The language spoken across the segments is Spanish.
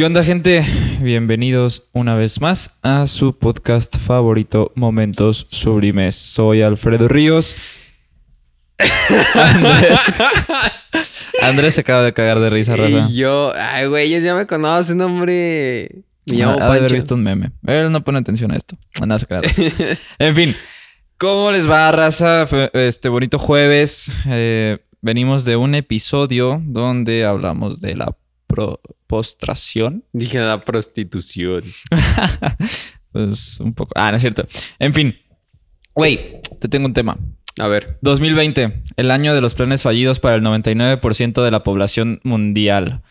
¿Qué onda, gente? Bienvenidos una vez más a su podcast favorito, Momentos Sublimes. Soy Alfredo Ríos. Andrés. Andrés se acaba de cagar de risa, raza. Y yo, ay, güey, ellos ya me conocen, hombre. Me llamo Ha de haber visto un meme. Él no pone atención a esto. Nada, se. En fin, ¿cómo les va, raza? Este bonito jueves. eh, venimos de un episodio donde hablamos de la pro- postración. Dije la prostitución. pues un poco. Ah, no es cierto. En fin. Güey, te tengo un tema. A ver. 2020, el año de los planes fallidos para el 99% de la población mundial.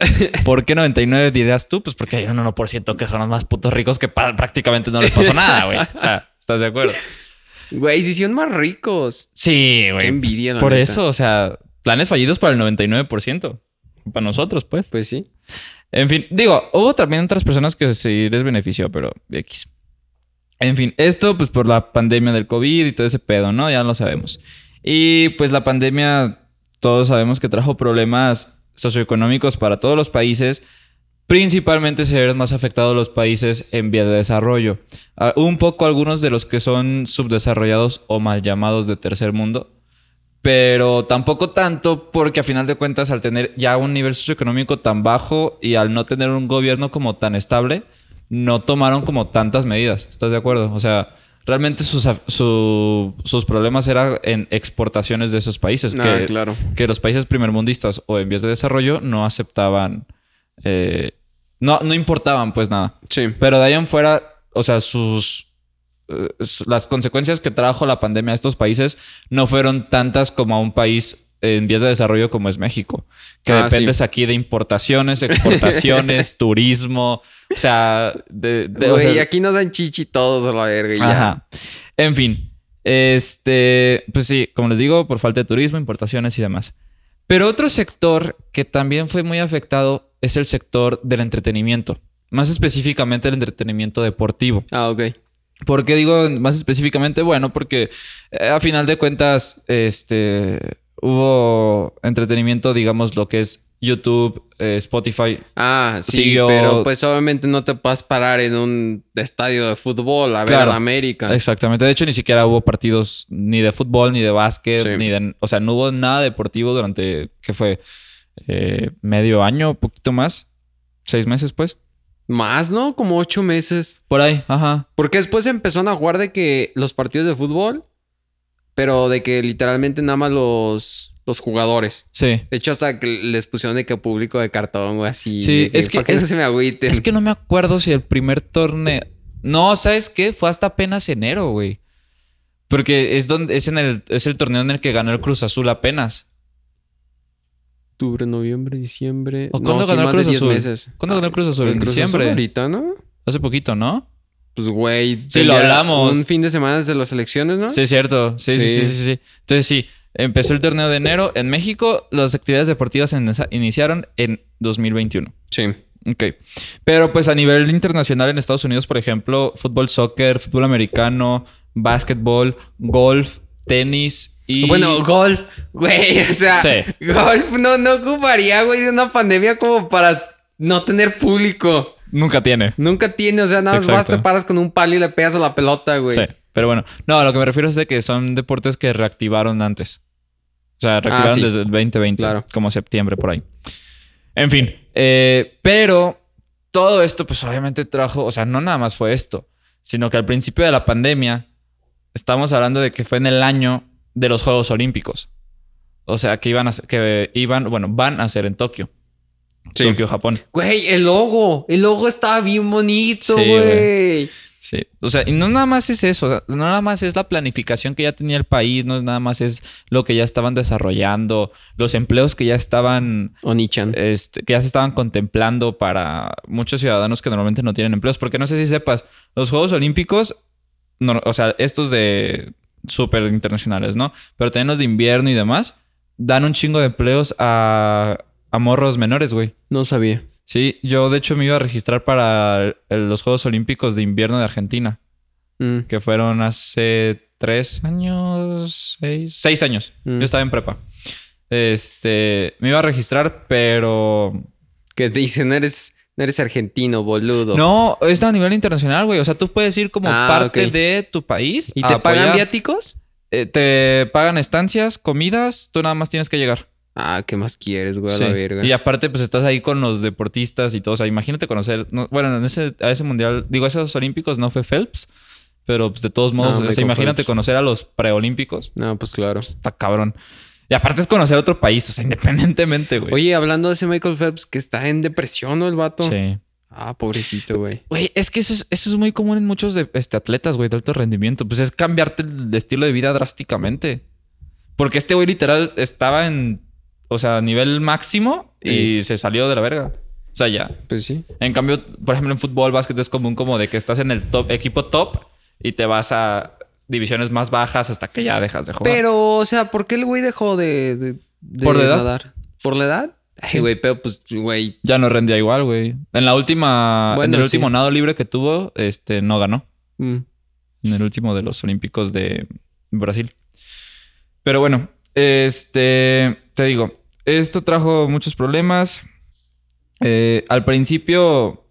¿Por qué 99 dirás tú? Pues porque hay un 1% que son los más putos ricos que prácticamente no les pasó nada, güey. O sea, ¿estás de acuerdo? Güey, se hicieron más ricos. Sí, güey. Qué envidia, la Por neta. eso, o sea, planes fallidos para el 99%. Para nosotros, pues. Pues sí. En fin, digo, hubo también otras personas que sí les benefició, pero X. En fin, esto pues por la pandemia del COVID y todo ese pedo, ¿no? Ya lo sabemos. Y pues la pandemia, todos sabemos que trajo problemas socioeconómicos para todos los países. Principalmente se vieron más afectados los países en vías de desarrollo. Un poco algunos de los que son subdesarrollados o mal llamados de tercer mundo. Pero tampoco tanto porque a final de cuentas al tener ya un nivel socioeconómico tan bajo y al no tener un gobierno como tan estable, no tomaron como tantas medidas. ¿Estás de acuerdo? O sea, realmente sus, su- sus problemas eran en exportaciones de esos países. Ah, que, claro. que los países primermundistas o en vías de desarrollo no aceptaban, eh, no, no importaban pues nada. Sí. Pero de ahí en fuera, o sea, sus las consecuencias que trajo la pandemia a estos países no fueron tantas como a un país en vías de desarrollo como es México, que Ah, dependes aquí de importaciones, exportaciones, turismo, o sea, de, de- o aquí nos dan chichi todos a la verga. y ya. Ajá. En fin. Este, pues sí, como les digo, por falta de turismo, importaciones y demás. Pero otro sector que también fue muy afectado es el sector del entretenimiento. Más específicamente el entretenimiento deportivo. Ah, ok. ¿Por qué digo más específicamente? Bueno, porque eh, a final de cuentas, este, hubo entretenimiento, digamos, lo que es YouTube, eh, Spotify. Ah, sí, Siguió- pero pues obviamente no te puedes parar en un estadio de fútbol a ver a la América. Exactamente. De hecho, ni siquiera hubo partidos ni de fútbol, ni de básquet, Sí. ni de... O sea, no hubo nada deportivo durante, ¿qué fue? Eh, medio año, poquito más. Seis meses, pues. Más, ¿no? Como ocho meses. Por ahí, ajá. Porque después empezaron a jugar de que los partidos de fútbol, pero de que literalmente nada más los, los jugadores. Sí. De hecho, hasta que les pusieron de que público de cartón o así. Sí, es que- ¿para qué es- no se me agüiten? Es que no me acuerdo si el primer torneo... No, ¿sabes qué? Fue hasta apenas enero, güey. Porque es, donde, es, en el, es el torneo en el que ganó el Cruz Azul apenas. Octubre, noviembre, diciembre. ¿O cuándo sí, ganó de Cruz 10 Azul? meses. ¿Cuándo ganó Cruz Azul? En Azul diciembre. ahorita, ¿no? Hace poquito, ¿no? Pues, güey. Sí, lo hablamos. Un fin de semana desde las elecciones, ¿no? Sí, es cierto. Sí, sí, sí, Sí. sí, sí. Entonces sí, empezó el torneo de enero. En México, las actividades deportivas en- iniciaron en 2021. Sí. Ok. Pero pues a nivel internacional en Estados Unidos, por ejemplo, fútbol, soccer, fútbol americano, básquetbol, golf, tenis y... Bueno, golf, güey. O sea, Sí. golf no, no ocuparía, güey, de una pandemia como para no tener público. nunca tiene. Nunca tiene, o sea, nada más vas, te paras con un palo y le pegas a la pelota, güey. Sí. Pero bueno, no, a lo que me refiero es de que son deportes que reactivaron antes. O sea, reactivaron Ah, sí. desde el 2020, Claro. como septiembre por ahí. En fin, eh, pero todo esto pues obviamente trajo, o sea, no nada más fue esto, sino que al principio de la pandemia estamos hablando de que fue en el año de los Juegos Olímpicos. O sea, que iban a ser- que iban, bueno, van a ser en Tokio. Sí. Tokio, Japón. Güey, el logo. El logo estaba bien bonito, Sí, güey. Sí, o sea, y no nada más es eso, o sea, no nada más es la planificación que ya tenía el país, no es nada más es lo que ya estaban desarrollando, los empleos que ya estaban, Onichan. este, que ya se estaban contemplando para muchos ciudadanos que normalmente no tienen empleos, porque no sé si sepas, los Juegos Olímpicos, no- o sea, estos de súper internacionales, ¿no? Pero también los de invierno y demás, dan un chingo de empleos a, a morros menores, güey. No sabía. Sí, yo de hecho me iba a registrar para el- los Juegos Olímpicos de Invierno de Argentina, Mm. que fueron hace tres años, seis, seis años. Mm. Yo estaba en prepa. Este, me iba a registrar, pero Que te dicen, eres Eres argentino, boludo. No, es a nivel internacional, güey. O sea, tú puedes ir como Ah, parte de tu país. ¿Y te pagan viáticos? Eh, te pagan estancias, comidas, tú nada más tienes que llegar. Ah, ¿qué más quieres, güey? A Sí. la verga. Y aparte, pues estás ahí con los deportistas y todo. O sea, imagínate conocer. no- bueno, en ese, a ese mundial, digo, a esos olímpicos no fue Phelps, pero pues de todos modos, o sea, Michael imagínate Phelps. conocer a los preolímpicos. No, pues claro. Está cabrón. Y aparte es conocer otro país, o sea, independientemente, güey. Oye, hablando de ese Michael Phelps que está en depresión, ¿no? El vato. Sí. Ah, pobrecito, güey. Güey, es que eso es, eso es muy común en muchos de, este, atletas, güey, de alto rendimiento. Pues es cambiarte el estilo de vida drásticamente. Porque este güey literal estaba en, o sea, nivel máximo y se salió de la verga. O sea, ya. Pues sí. En cambio, por ejemplo, en fútbol, básquet es común como de que estás en el top, equipo top y te vas a divisiones más bajas hasta que ya dejas de jugar. Pero, o sea, ¿por qué el güey dejó de, de, de ¿Por la edad? nadar? ¿Por la edad? Ay, güey, pero pues, güey. Ya no rendía igual, güey. En la última, Bueno, en el sí. último nado libre que tuvo, este, no ganó. mm, en el último de los Olímpicos de Brasil. Pero bueno, este, te digo, esto trajo muchos problemas. Eh, al principio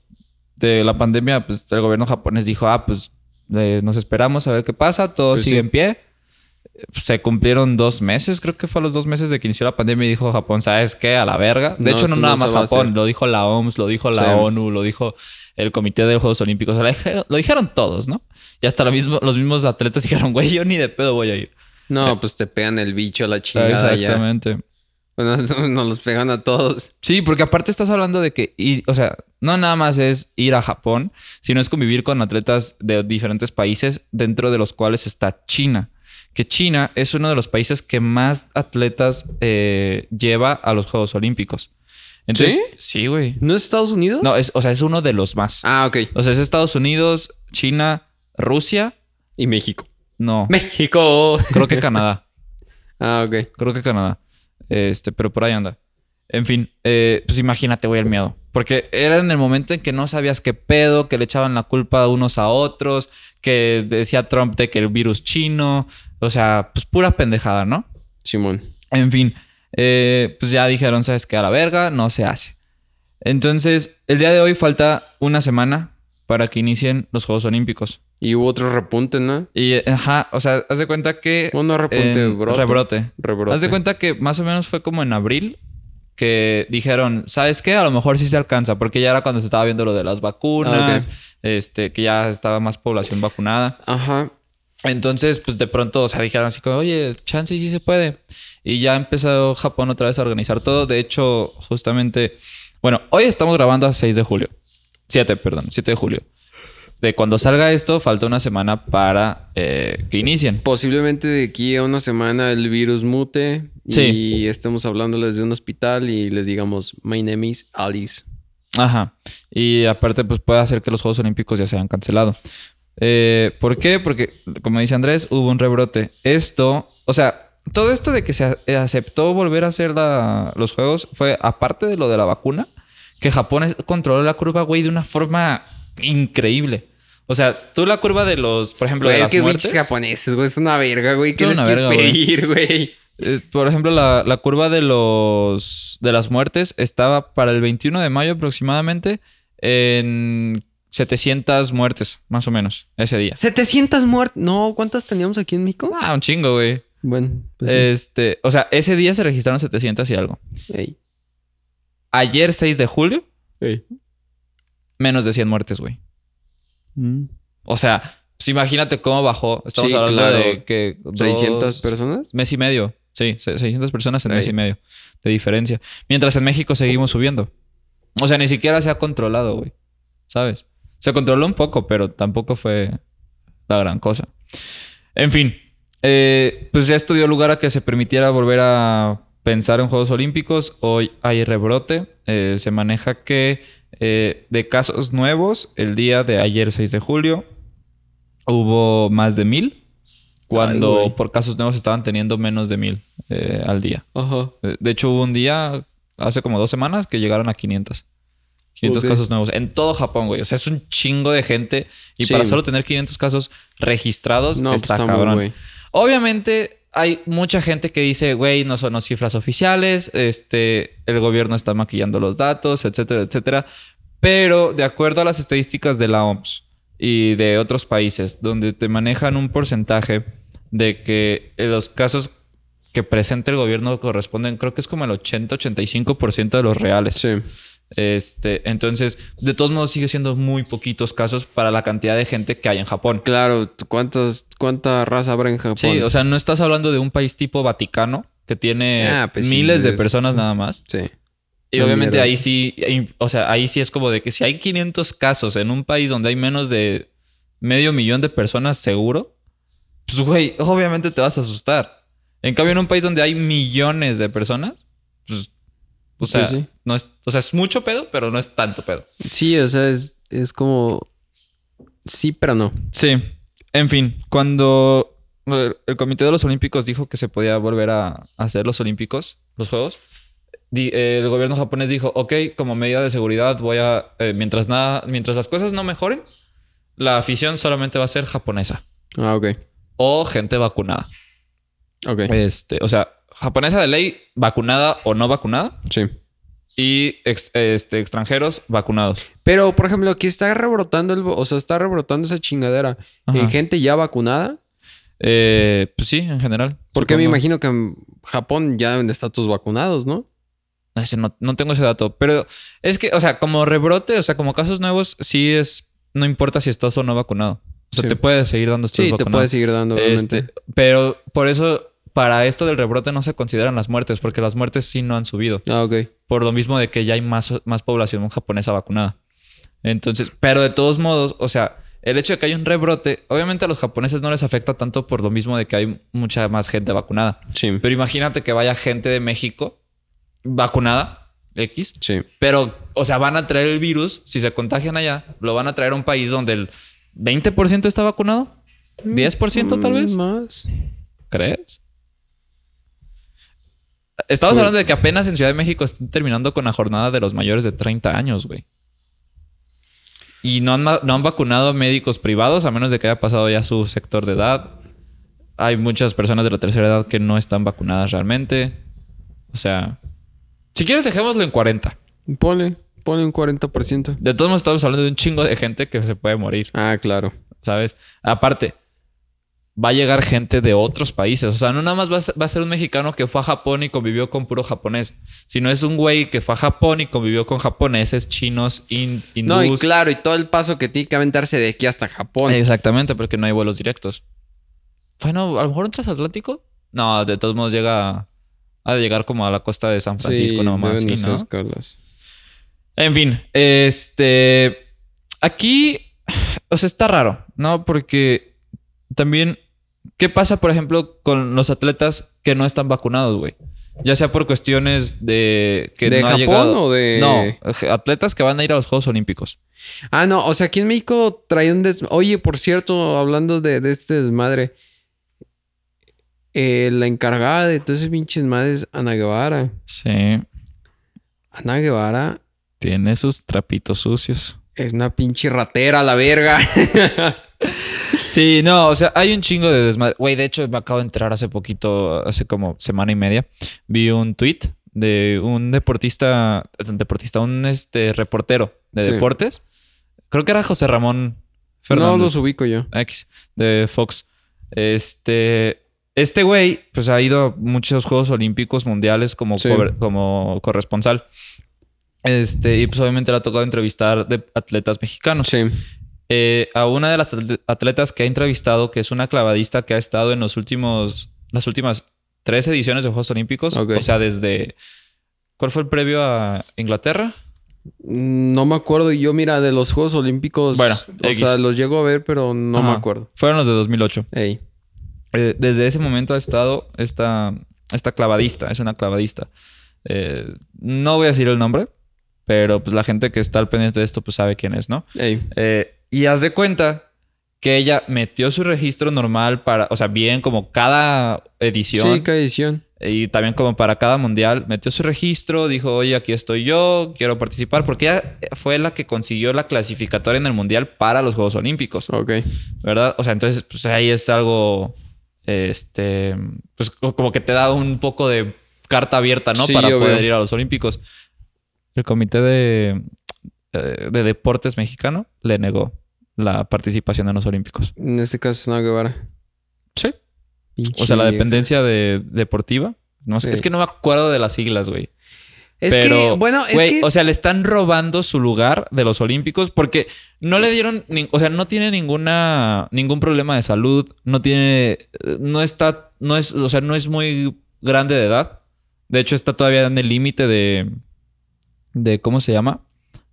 de la pandemia, pues el gobierno japonés dijo, ah, pues eh, nos esperamos a ver qué pasa, todo Pues sigue sí. en pie. Se cumplieron dos meses, creo que fue a los dos meses de que inició la pandemia y dijo Japón, ¿sabes qué? A la verga. De No, hecho, no nada no más Japón, lo dijo la OMS, lo dijo la Sí. ONU, lo dijo el Comité de Juegos Olímpicos, lo dijeron, lo dijeron todos, ¿no? Y hasta lo mismo, los mismos atletas dijeron, güey, yo ni de pedo voy a ir. No, pues te pegan el bicho a la chingada ya. Exactamente. Nos los pegan a todos. Sí, porque aparte estás hablando de que, ir, o sea, no nada más es ir a Japón, sino es convivir con atletas de diferentes países, dentro de los cuales está China. Que China es uno de los países que más atletas eh, lleva a los Juegos Olímpicos. Entonces, sí, güey. ¿No es Estados Unidos? No, es, o sea, es uno de los más. Ah, ok. O sea, es Estados Unidos, China, Rusia. Y México. No, México. creo que Canadá. ah, ok. Creo que Canadá. Este, pero por ahí anda. En fin, eh, pues imagínate, güey, el miedo. Porque era en el momento en que no sabías qué pedo, que le echaban la culpa unos a otros, que decía Trump de que el virus chino. O sea, pues pura pendejada, ¿no? Simón. En fin, eh, pues ya dijeron, ¿sabes qué? A la verga, no se hace. Entonces, el día de hoy falta una semana para que inicien los Juegos Olímpicos. Y hubo otro repunte, ¿no? Y, ajá, o sea, haz de cuenta que... Bueno, repunte, en- brote. Rebrote. Rebrote. Haz de cuenta que más o menos fue como en abril que dijeron, ¿sabes qué? A lo mejor sí se alcanza, porque ya era cuando se estaba viendo lo de las vacunas, Ah, este, que ya estaba más población vacunada. Ajá. Entonces, pues de pronto, o sea, dijeron así como, oye, chance sí se puede. Y ya empezó Japón otra vez a organizar todo. De hecho, justamente, bueno, hoy estamos grabando a 6 de julio. 7, perdón, 7 de julio. De cuando salga esto, falta una semana para eh, que inicien. Posiblemente de aquí a una semana el virus mute y Sí. estemos hablándoles de un hospital y les digamos, my name is Alice. Ajá. Y aparte, pues puede hacer que los Juegos Olímpicos ya se hayan cancelado. Eh, ¿Por qué? Porque, como dice Andrés, hubo un rebrote. Esto, o sea, todo esto de que se aceptó volver a hacer la- los Juegos fue, aparte de lo de la vacuna, que Japón es- controló la curva, güey, de una forma increíble. O sea, tú la curva de los, por ejemplo, Güey, de es las que muertes. japoneses, güey, es una verga, güey. ¿Qué les una quieres verga, pedir, güey? Eh, por ejemplo, la, la curva de los de las muertes estaba para el 21 de mayo aproximadamente en 700 muertes, más o menos, ese día. 700 muertes. No, ¿cuántas teníamos aquí en México? Ah, un chingo, güey. Bueno, pues sí. Este, o sea, ese día se registraron 700 y algo. Ey, Ayer 6 de julio, menos de 100 muertes, güey. O sea, pues imagínate cómo bajó. Estamos Sí, hablando claro. de que dos- 600 personas. mes y medio. Sí, se- 600 personas en mes y medio de diferencia. Mientras en México seguimos subiendo. O sea, ni siquiera se ha controlado, güey. ¿Sabes? Se controló un poco, pero tampoco fue la gran cosa. En fin, eh, pues ya esto dio lugar a que se permitiera volver a pensar en Juegos Olímpicos. Hoy hay rebrote. Eh, se maneja que eh, de casos nuevos, el día de ayer, 6 de julio, hubo más de mil. Cuando por casos nuevos estaban teniendo menos de mil eh, al día. Ajá. De hecho, hubo un día, hace como dos semanas, que llegaron a 500. 500 Ok. casos nuevos en todo Japón, güey. O sea, es un chingo de gente. Y Sí. para solo tener 500 casos registrados, No, pues está muy cabrón. Obviamente, hay mucha gente que dice, güey, no son las cifras oficiales. Este, el gobierno está maquillando los datos, etcétera, etcétera. Pero de acuerdo a las estadísticas de la OMS y de otros países, donde te manejan un porcentaje de que los casos que presenta el gobierno corresponden, creo que es como el 80-85% de los reales. Sí. Este, entonces, de todos modos, sigue siendo muy poquitos casos para la cantidad de gente que hay en Japón. Claro, ¿cuántas, ¿cuánta raza habrá en Japón? Sí, o sea, no estás hablando de un país tipo Vaticano que tiene Ah, pues sí, miles de es- personas nada más. Sí. Y obviamente mierda. ahí sí, o sea, ahí sí es como de que si hay 500 casos en un país donde hay menos de medio millón de personas seguro, pues güey, obviamente te vas a asustar. En cambio, en un país donde hay millones de personas, pues, o sea, Pues sí. no es, o sea, es mucho pedo, pero no es tanto pedo. Sí, o sea, es, es como... Sí, pero no. Sí. En fin, cuando el el Comité de los Olímpicos dijo que se podía volver a hacer los Olímpicos, los Juegos, eh, el gobierno japonés dijo, ok, como medida de seguridad voy a, eh, mientras nada, mientras las cosas no mejoren, la afición solamente va a ser japonesa Ah, ok. o gente vacunada. Ok. Este, o sea, japonesa de ley, vacunada o no vacunada, Sí. y ex- este, extranjeros vacunados. Pero, por ejemplo, aquí está rebrotando el... O sea, está rebrotando esa chingadera. En gente ya vacunada. Eh, pues sí, en general. Porque me imagino que en Japón ya estar todos vacunados, ¿no? Ese no, no tengo ese dato. Pero es que, o sea, como rebrote, o sea, como casos nuevos, sí es. No importa si estás o no vacunado. O sea, Sí. te puedes seguir dando estos Sí, te puedes seguir dando, obviamente. Este, pero por eso, para esto del rebrote no se consideran las muertes, porque las muertes sí no han subido. Ah, ok. Por lo mismo de que ya hay más, más población japonesa vacunada. Entonces, pero de todos modos, o sea, el hecho de que haya un rebrote, obviamente a los japoneses no les afecta tanto por lo mismo de que hay mucha más gente vacunada. Sí. Pero imagínate que vaya gente de México vacunada, X, Sí. pero, o sea, van a traer el virus, si se contagian allá, lo van a traer a un país donde el 20% está vacunado, 10% tal vez, Mm, Más. ¿crees? Estamos Pues- hablando de que apenas en Ciudad de México están terminando con la jornada de los mayores de 30 años, güey. Y no han, no han vacunado a médicos privados, a menos de que haya pasado ya su sector de edad. Hay muchas personas de la tercera edad que no están vacunadas realmente. O sea, si quieres dejémoslo en 40. Ponle, ponle un 40%. De todos modos estamos hablando de un chingo de gente que se puede morir, Ah, claro. ¿sabes? Aparte, va a llegar gente de otros países. O sea, no nada más va a ser, va a ser un mexicano que fue a Japón y convivió con puro japonés, sino es un güey que fue a Japón y convivió con japoneses, chinos, in- hindús. No, y claro, y todo el paso que tiene que aventarse de aquí hasta Japón. Exactamente, porque no hay vuelos directos. Bueno, a lo mejor un transatlántico. No, de todos modos llega a llegar como a la costa de San Francisco, Sí, nomás, ser ¿no? escalas. En fin, este. Aquí. O sea, está raro, ¿no? Porque también. ¿Qué pasa, por ejemplo, con los atletas que no están vacunados, güey? Ya sea por cuestiones de que ¿De no ha Japón llegado. o de...? No, atletas que van a ir a los Juegos Olímpicos. Ah, no, o sea, aquí en México trae un des... Oye, por cierto, hablando de, de este desmadre, eh, la encargada de todo ese pinche desmadre es Ana Guevara. Sí. Ana Guevara Tiene sus trapitos sucios. es una pinche ratera, la verga. Sí, no, o sea, hay un chingo de desmadre. Güey, de hecho, me acabo de enterar hace poquito, hace como semana y media, vi un tweet de un deportista, deportista, un este reportero de Sí. deportes. Creo que era José Ramón no Fernández. los ubico yo. X, de Fox. Este, este güey, pues ha ido a muchos Juegos Olímpicos mundiales como, Sí. como corresponsal. Este, y pues obviamente le ha tocado entrevistar de atletas mexicanos. Sí. Eh, a una de las atle- atletas que ha entrevistado, que es una clavadista que ha estado en los últimos, las últimas tres ediciones de Juegos Olímpicos. O sea, desde. ¿Cuál fue el previo a Inglaterra? No me acuerdo. Y yo, mira, de los Juegos Olímpicos. Bueno, o X. sea, los llego a ver, pero no me acuerdo. Fueron los de 2008. Ey. Eh, desde ese momento ha estado esta, esta clavadista, es una clavadista. Eh, no voy a decir el nombre, pero pues la gente que está al pendiente de esto pues sabe quién es, ¿no? Ey. Eh, y haz de cuenta que ella metió su registro normal para, o sea, bien como cada edición Sí, cada edición. y también como para cada mundial, metió su registro, dijo, oye, aquí estoy yo, quiero participar, porque ella fue la que consiguió la clasificatoria en el mundial para los Juegos Olímpicos. Ok. ¿verdad? O sea, entonces, pues ahí es algo, este, pues co- como que te da un poco de carta abierta, ¿no? Sí, Para obvio. poder ir a los Olímpicos. El comité de, eh, de Deportes mexicano le negó la participación en los Olímpicos. En este caso es Ana Guevara. Sí. Pinche O sea, la dependencia de deportiva. No sé, Sí. es que no me acuerdo de las siglas, güey. Es Pero, que, bueno, es que... o sea, le están robando su lugar de los Olímpicos porque no le dieron, ni- o sea, no tiene ninguna ningún problema de salud, no tiene, no está, no es, o sea, no es muy grande de edad. De hecho, está todavía en el límite de, de cómo se llama,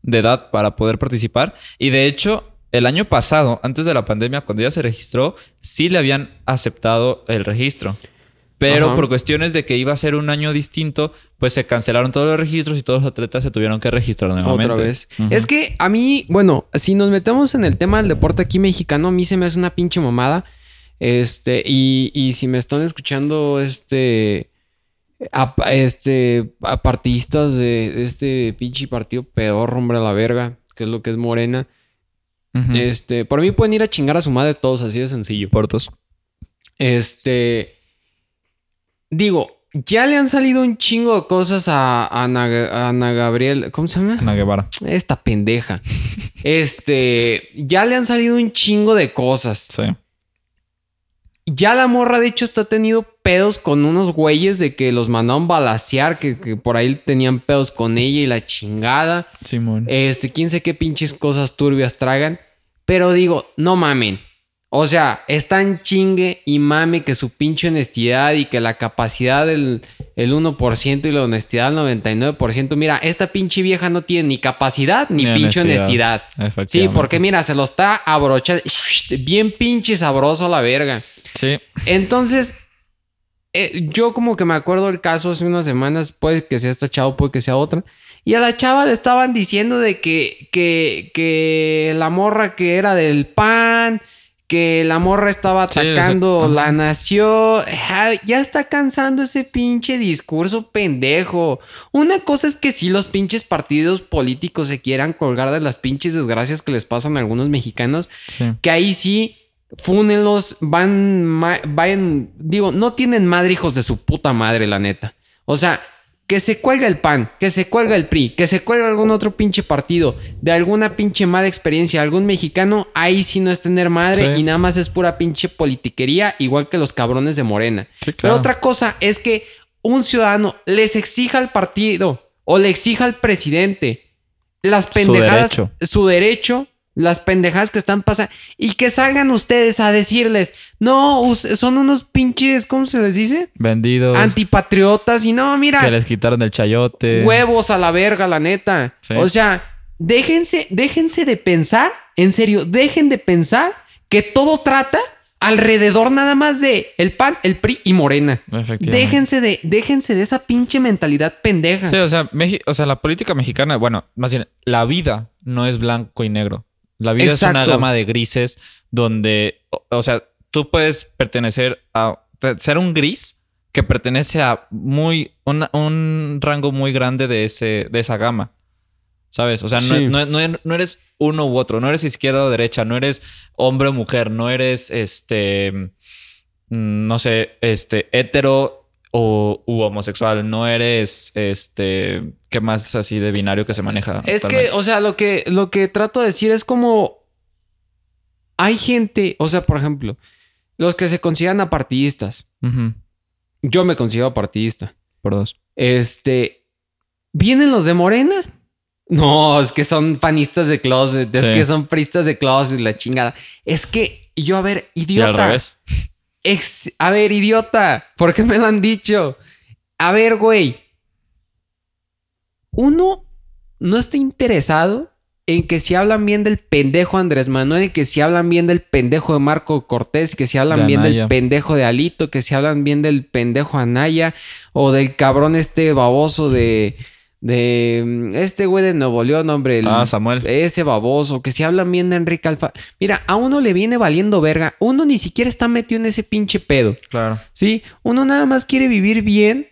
de edad para poder participar. Y de hecho, el año pasado, antes de la pandemia, cuando ella se registró, sí le habían aceptado el registro. Pero Ajá. por cuestiones de que iba a ser un año distinto, pues se cancelaron todos los registros y todos los atletas se tuvieron que registrar nuevamente. Otra vez. Es que a mí, bueno, si nos metemos en el tema del deporte aquí mexicano, a mí se me hace una pinche mamada. Este, y, y si me están escuchando, este, a, este, a partidistas de, de este pinche partido pedorro, hombre, a la verga, que es lo que es Morena, Este, por mí pueden ir a chingar a su madre todos, así de sencillo. Portos. Este. Digo, ya le han salido un chingo de cosas a, a Ana, a Ana Gabriel. ¿Cómo se llama? Ana Guevara. Esta pendeja. Este. Ya le han salido un chingo de cosas. Sí. Ya la morra, de hecho, está tenido pedos con unos güeyes de que los mandaron balasear, que, que por ahí tenían pedos con ella y la chingada. Simón. Este, quién sé qué pinches cosas turbias tragan. Pero digo, no mamen. O sea, están chingue y mame que su pinche honestidad y que la capacidad del el 1% y la honestidad del 99%. Mira, esta pinche vieja no tiene ni capacidad ni, Ni pinche honestidad. honestidad. Sí, porque mira, se lo está abrochando. Bien pinche sabroso a la verga. Sí. Entonces, eh, yo como que me acuerdo del caso hace unas semanas, puede que sea esta chava, puede que sea otra. Y a la chava le estaban diciendo de que, que, que la morra que era del pan, que la morra estaba atacando la nación. Ya está cansando ese pinche discurso pendejo. Una cosa es que si los pinches partidos políticos se quieran colgar de las pinches desgracias que les pasan a algunos mexicanos Sí. que ahí sí, fúnenlos, van, vayan, digo, no tienen madre hijos de su puta madre, la neta. O sea, que se cuelga el PAN, que se cuelga el PRI, que se cuelga algún otro pinche partido, de alguna pinche mala experiencia, algún mexicano, ahí sí no es tener madre Sí. y nada más es pura pinche politiquería, igual que los cabrones de Morena. Sí, Pero otra cosa es que un ciudadano les exija al partido o le exija al presidente las Su pendejadas, derecho. su derecho, las pendejadas que están pasando y que salgan ustedes a decirles, no, son unos pinches, ¿cómo se les dice? Vendidos. Antipatriotas y no, mira, Que les quitaron el chayote. huevos a la verga, la neta. Sí. O sea, déjense, déjense de pensar, en serio, dejen de pensar que todo trata alrededor nada más de el PAN, el PRI y Morena. Déjense de, déjense de esa pinche mentalidad pendeja. Sí, o sea, o sea, la política mexicana, bueno, más bien, la vida no es blanco y negro. La vida es una gama de grises donde, o, o sea, tú puedes pertenecer a ser un gris que pertenece a muy una- un rango muy grande de ese de esa gama. ¿Sabes? O sea, Sí. no- no- no eres uno u otro, no eres izquierda o derecha, no eres hombre o mujer, no eres este mm, no sé, este hetero o u homosexual, no eres este qué más así de binario que se maneja. Es que, o sea, lo que, lo que trato de decir es como. Hay gente, o sea, por ejemplo, los que se consideran apartidistas. Yo me considero apartidista. por dos. Este. ¿Vienen los de Morena? No, es que son panistas de closet, es que son pristas de closet, la chingada. Es que yo, a ver, Y idiota. al revés. Ex- a ver, idiota, ¿por qué me lo han dicho? A ver, güey. Uno no está interesado en que si hablan bien del pendejo Andrés Manuel, que si hablan bien del pendejo de Marco Cortés, que si hablan De bien del pendejo de Alito, que si hablan bien del pendejo Anaya o del cabrón este baboso de de mm, este güey de Nuevo León, hombre, el- Ah, Samuel. ese baboso, que si hablan bien de Enrique Alfa. Mira, a uno le viene valiendo verga. Uno ni siquiera está metido en ese pinche pedo. Claro. ¿Sí? Uno nada más quiere vivir bien,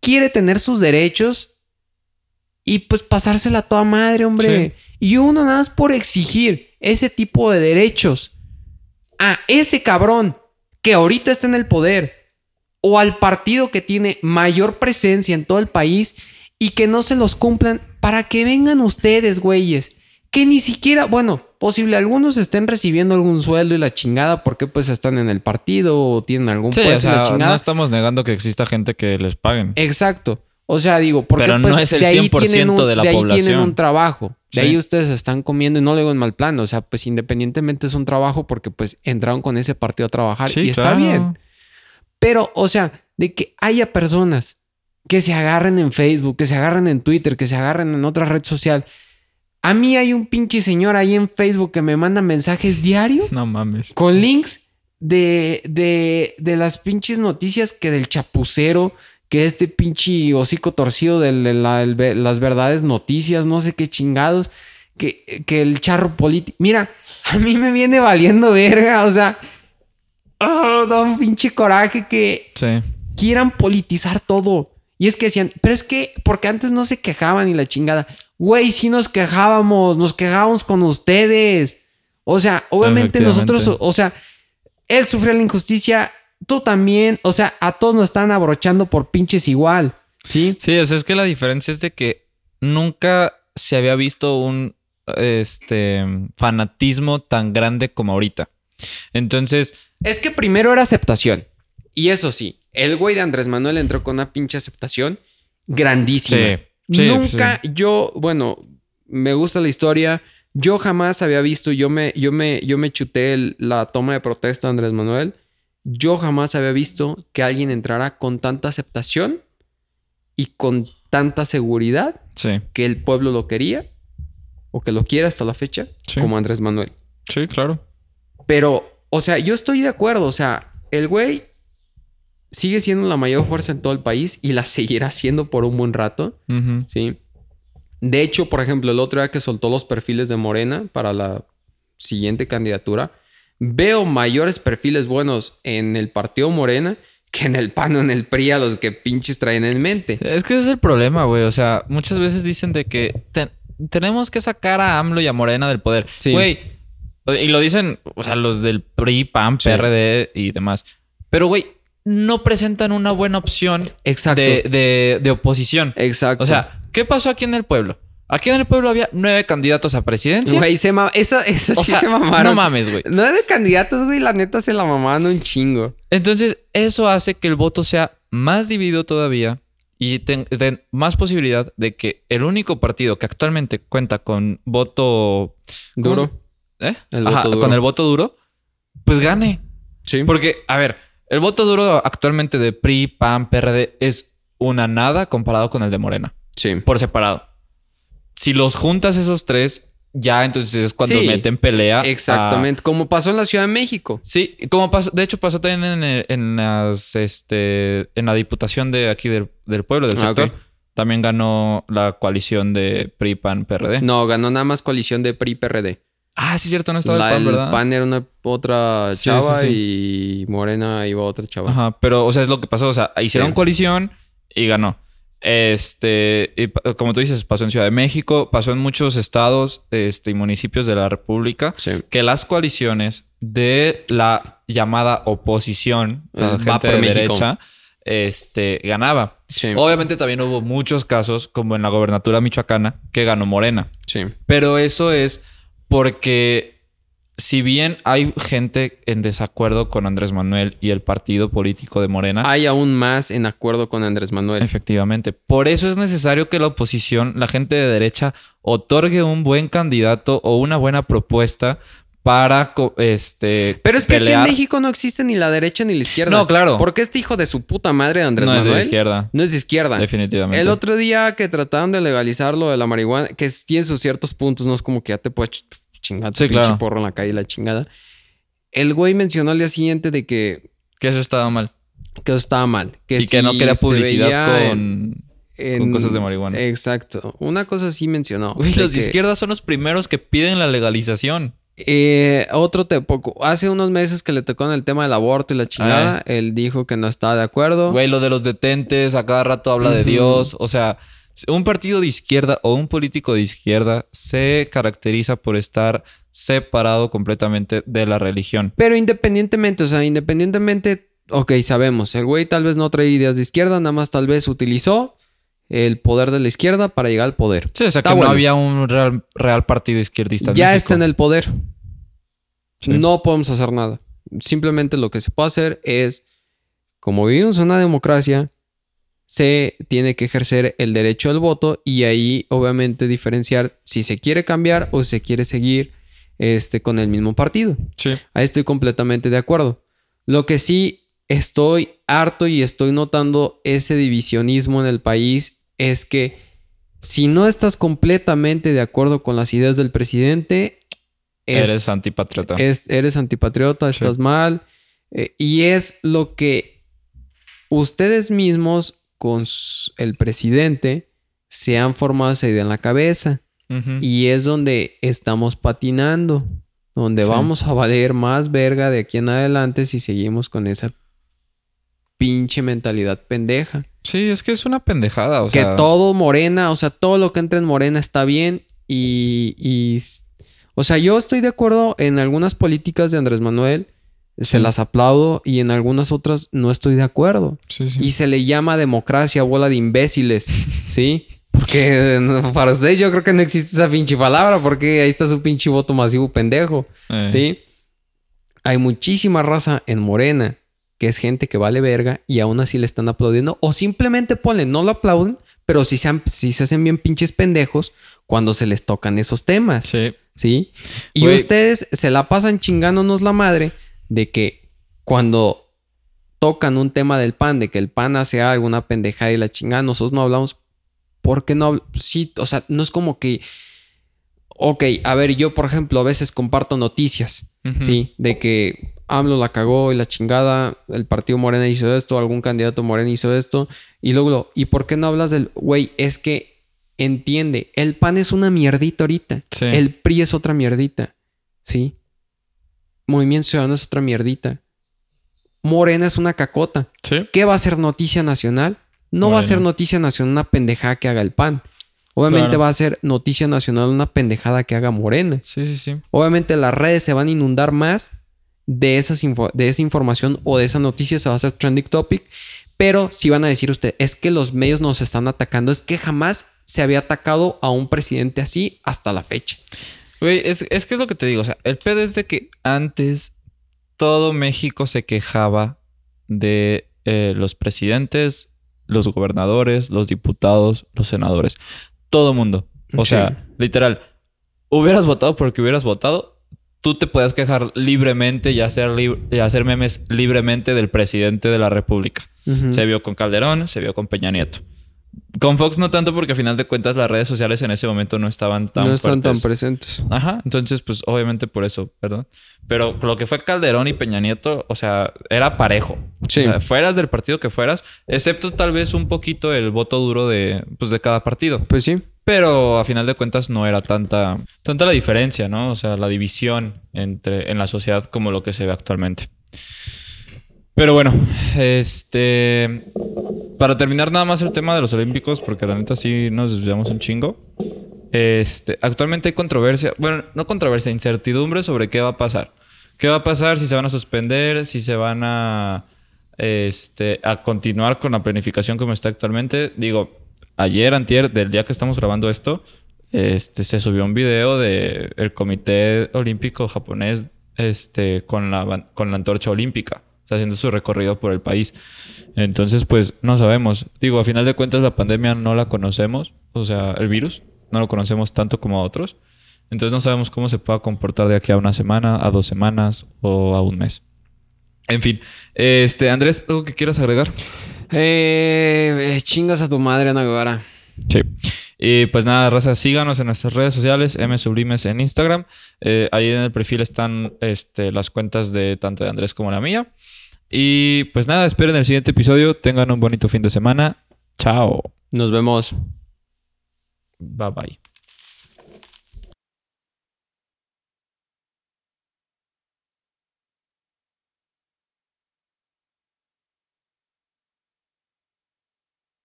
quiere tener sus derechos y pues pasársela a toda madre, hombre. Y uno nada más por exigir ese tipo de derechos a ese cabrón que ahorita está en el poder o al partido que tiene mayor presencia en todo el país y que no se los cumplan para que vengan ustedes, güeyes. que ni siquiera, bueno, posible algunos estén recibiendo algún sueldo y la chingada porque pues están en el partido o tienen algún Sí, o puesto y la chingada. no estamos negando que exista gente que les paguen. Exacto. O sea, digo, porque Pero no pues, es el de ahí 100% tienen un- de la ahí población. tienen un trabajo. De Sí. ahí ustedes están comiendo y no lo digo en mal plan. O sea, pues independientemente es un trabajo porque pues entraron con ese partido a trabajar Sí, y está claro. bien. Pero, o sea, de que haya personas que se agarren en Facebook, que se agarren en Twitter, que se agarren en otra red social. A mí hay un pinche señor ahí en Facebook que me manda mensajes diarios No mames. con links de, de, de las pinches noticias que del chapucero, que este pinche hocico torcido de la- las verdades noticias, no sé qué chingados, que, que el charro político. Mira, a mí me viene valiendo verga, o sea, oh, da un pinche coraje que Sí. quieran politizar todo. Y es que decían, pero es que, porque antes no se quejaban y la chingada. Güey, sí nos quejábamos, nos quejábamos con ustedes. O sea, obviamente nosotros, o sea, él sufrió la injusticia, tú también. O sea, a todos nos están abrochando por pinches igual. ¿Sí? Sí, o sea, es que la diferencia es de que nunca se había visto un este fanatismo tan grande como ahorita. Entonces, Es que primero era aceptación. Y eso sí, el güey de Andrés Manuel entró con una pinche aceptación grandísima. Sí, sí, Nunca yo, bueno, me gusta la historia. Yo jamás había visto, yo me, yo me, yo me chuté el- la toma de protesta de Andrés Manuel. Yo jamás había visto que alguien entrara con tanta aceptación y con tanta seguridad que el pueblo lo quería o que lo quiera hasta la fecha, como Andrés Manuel. sí, claro. Pero, o sea, yo estoy de acuerdo. O sea, el güey sigue siendo la mayor fuerza en todo el país y la seguirá siendo por un buen rato. Sí. De hecho, por ejemplo, el otro día que soltó los perfiles de Morena para la siguiente candidatura, veo mayores perfiles buenos en el partido Morena que en el PAN o en el PRI a los que pinches traen en mente. Es que ese es el problema, güey. O sea, muchas veces dicen de que te- tenemos que sacar a AMLO y a Morena del poder. Sí. Güey. Y lo dicen, o sea, los del PRI, PAN, Sí. PRD y demás. Pero, güey, no presentan una buena opción Exacto. de, de- de oposición. Exacto. O sea, ¿qué pasó aquí en el pueblo? Aquí en el pueblo había nueve candidatos a presidencia. güey, se ma- esa, esa sí sea, se mamaron. No mames, güey. Nueve candidatos, güey, la neta se la mamaron un chingo. Entonces, eso hace que el voto sea más dividido todavía y ten- den más posibilidad de que el único partido que actualmente cuenta con voto ¿cómo Duro. ¿Eh? El Ajá, duro. con el voto duro, pues gane. Sí. Porque, a ver, el voto duro actualmente de PRI, PAN, PRD es una nada comparado con el de Morena, Sí. por separado. Si los juntas esos tres, ya entonces es cuando Sí, meten pelea. a- Exactamente. Como pasó en la Ciudad de México. Sí, como pasó, de hecho pasó también en, el- en las, este, en la diputación de aquí del, del pueblo, del Ah, sector. También ganó la coalición de PRI, PAN, PRD. No, ganó nada más coalición de PRI-PRD. Ah, sí, cierto, no estaba La- el PAN, el ¿verdad? PAN era una otra Sí, chava sí, y Morena iba otra chava. Ajá, pero, o sea, es lo que pasó. O sea, hicieron Sí. coalición y ganó. Este, y como tú dices, pasó en Ciudad de México, pasó en muchos estados este, y municipios de la República, Sí. que las coaliciones de la llamada oposición, la El Va gente por de México. derecha, este, ganaba. Sí. Obviamente también hubo muchos casos, como en la gobernatura michoacana, que ganó Morena. Sí. Pero eso es porque si bien hay gente en desacuerdo con Andrés Manuel y el partido político de Morena, Hay aún más en acuerdo con Andrés Manuel. efectivamente, por eso es necesario que la oposición, la gente de derecha, otorgue un buen candidato o una buena propuesta para este Pero es que aquí en México no existe ni la derecha ni la izquierda. No, claro. Porque este hijo de su puta madre de Andrés no es Manuel de izquierda, no es de izquierda. definitivamente. El otro día que trataron de legalizar lo de la marihuana, que tiene sus ciertos puntos, no es como que ya te puedes ch- chingar tu Sí, claro. porro en la calle la chingada. El güey mencionó al día siguiente de que, que eso estaba mal que eso estaba mal. Que y que no si quería publicidad con, en- con cosas de marihuana. Exacto. Una cosa sí mencionó. Güey, de los de que- izquierda son los primeros que piden la legalización. Eh, otro te poco. Hace unos meses que le tocó en el tema del aborto y la chingada, Ah. él dijo que no estaba de acuerdo. Güey, lo de los detentes, a cada rato habla de. Dios. O sea, un partido de izquierda o un político de izquierda se caracteriza por estar separado completamente de la religión. Pero independientemente, o sea, independientemente, ok, sabemos, el güey tal vez no trae ideas de izquierda, nada más tal vez utilizó el poder de la izquierda para llegar al poder. Sí, o sea, Está que bueno. no había un real, real partido izquierdista. en Ya México. está en el poder. Sí. No podemos hacer nada. Simplemente lo que se puede hacer es, como vivimos en una democracia, se tiene que ejercer el derecho al voto y ahí obviamente diferenciar si se quiere cambiar o si se quiere seguir este, con el mismo partido. Sí. Ahí estoy completamente de acuerdo. Lo que sí estoy harto y estoy notando ese divisionismo en el país es que si no estás completamente de acuerdo con las ideas del presidente, es- Eres antipatriota. es- eres antipatriota, Sí. estás mal. eh, y es lo que ustedes mismos con el presidente se han formado esa idea en la cabeza. Y es donde estamos patinando. Donde Sí. vamos a valer más verga de aquí en adelante si seguimos con esa pinche mentalidad pendeja. Sí, es que es una pendejada. O que sea, todo morena, o sea, todo lo que entra en morena está bien. Y, y o sea, yo estoy de acuerdo en algunas políticas de Andrés Manuel. Se las aplaudo y en algunas otras no estoy de acuerdo. Sí, sí. Y se le llama democracia, bola de imbéciles, ¿sí? Porque para ustedes yo creo que no existe esa pinche palabra porque ahí está su pinche voto masivo pendejo, Eh, ¿sí? Hay muchísima raza en Morena que es gente que vale verga y aún así le están aplaudiendo o simplemente ponen, no lo aplauden, pero sí se, se hacen bien pinches pendejos cuando se les tocan esos temas. Sí. ¿Sí? Y ustedes se la pasan chingándonos la madre de que cuando tocan un tema del pan, de que el pan hace alguna pendejada y la chingada, nosotros no hablamos. ¿Por qué no Sí, o sea, no es como que. Ok, a ver, yo por ejemplo a veces comparto noticias. ¿sí? De que AMLO la cagó y la chingada, el partido Morena hizo esto, algún candidato Morena hizo esto, y luego, ¿y por qué no hablas del. Güey, es que entiende, el pan es una mierdita ahorita. Sí. El PRI es otra mierdita. ¿Sí? Movimiento Ciudadano es otra mierdita. Morena es una cacota. Sí. ¿Qué va a ser noticia nacional? No va a ser noticia nacional una pendejada que haga el PAN. Obviamente Claro. va a ser noticia nacional una pendejada que haga Morena. Sí, sí, sí. Obviamente las redes se van a inundar más de, esas info- de esa información o de esa noticia, se va a hacer trending topic. Pero si van a decir usted, es que los medios nos están atacando, es que jamás se había atacado a un presidente así hasta la fecha. Güey, es, es que es lo que te digo. O sea, el pedo es de que antes todo México se quejaba de eh, los presidentes, los gobernadores, los diputados, los senadores. Todo mundo. O Sí. sea, literal, hubieras votado por el que hubieras votado, tú te podías quejar libremente y hacer, lib- y hacer memes libremente del presidente de la República. Se vio con Calderón, se vio con Peña Nieto. Con Fox no tanto porque a final de cuentas las redes sociales en ese momento no estaban tan no están tan presentes. Ajá, entonces pues obviamente por eso, perdón. Pero lo que fue Calderón y Peña Nieto, o sea, era parejo. Sí. O sea, fueras del partido que fueras, excepto tal vez un poquito el voto duro de, pues, de cada partido. Pues sí. Pero a final de cuentas no era tanta, tanta la diferencia, ¿no? O sea, la división entre, en la sociedad como lo que se ve actualmente. Pero bueno, este... Para terminar nada más el tema de los olímpicos, porque la neta sí nos desviamos un chingo. Este, actualmente hay controversia, bueno, no controversia, incertidumbre sobre qué va a pasar. ¿Qué va a pasar si se van a suspender, si se van a, este, continuar con la planificación como está actualmente? Digo, ayer, antier, del día que estamos grabando esto, este, se subió un video del el Comité Olímpico Japonés este, con la antorcha olímpica, o sea, haciendo su recorrido por el país. Entonces, pues, no sabemos. Digo, a final de cuentas, la pandemia no la conocemos, o sea, el virus, no lo conocemos tanto como a otros. Entonces, no sabemos cómo se pueda comportar de aquí a una semana, a dos semanas o a un mes. En fin, este, Andrés, ¿algo que quieras agregar? Eh, eh, chingas a tu madre, Ana Guevara. Sí. Y pues nada, raza, síganos en nuestras redes sociales, M Sublimes en Instagram. Eh, ahí en el perfil están este, las cuentas de tanto de Andrés como la mía. Y pues nada, esperen el siguiente episodio. Tengan un bonito fin de semana. Chao. Nos vemos. Bye bye.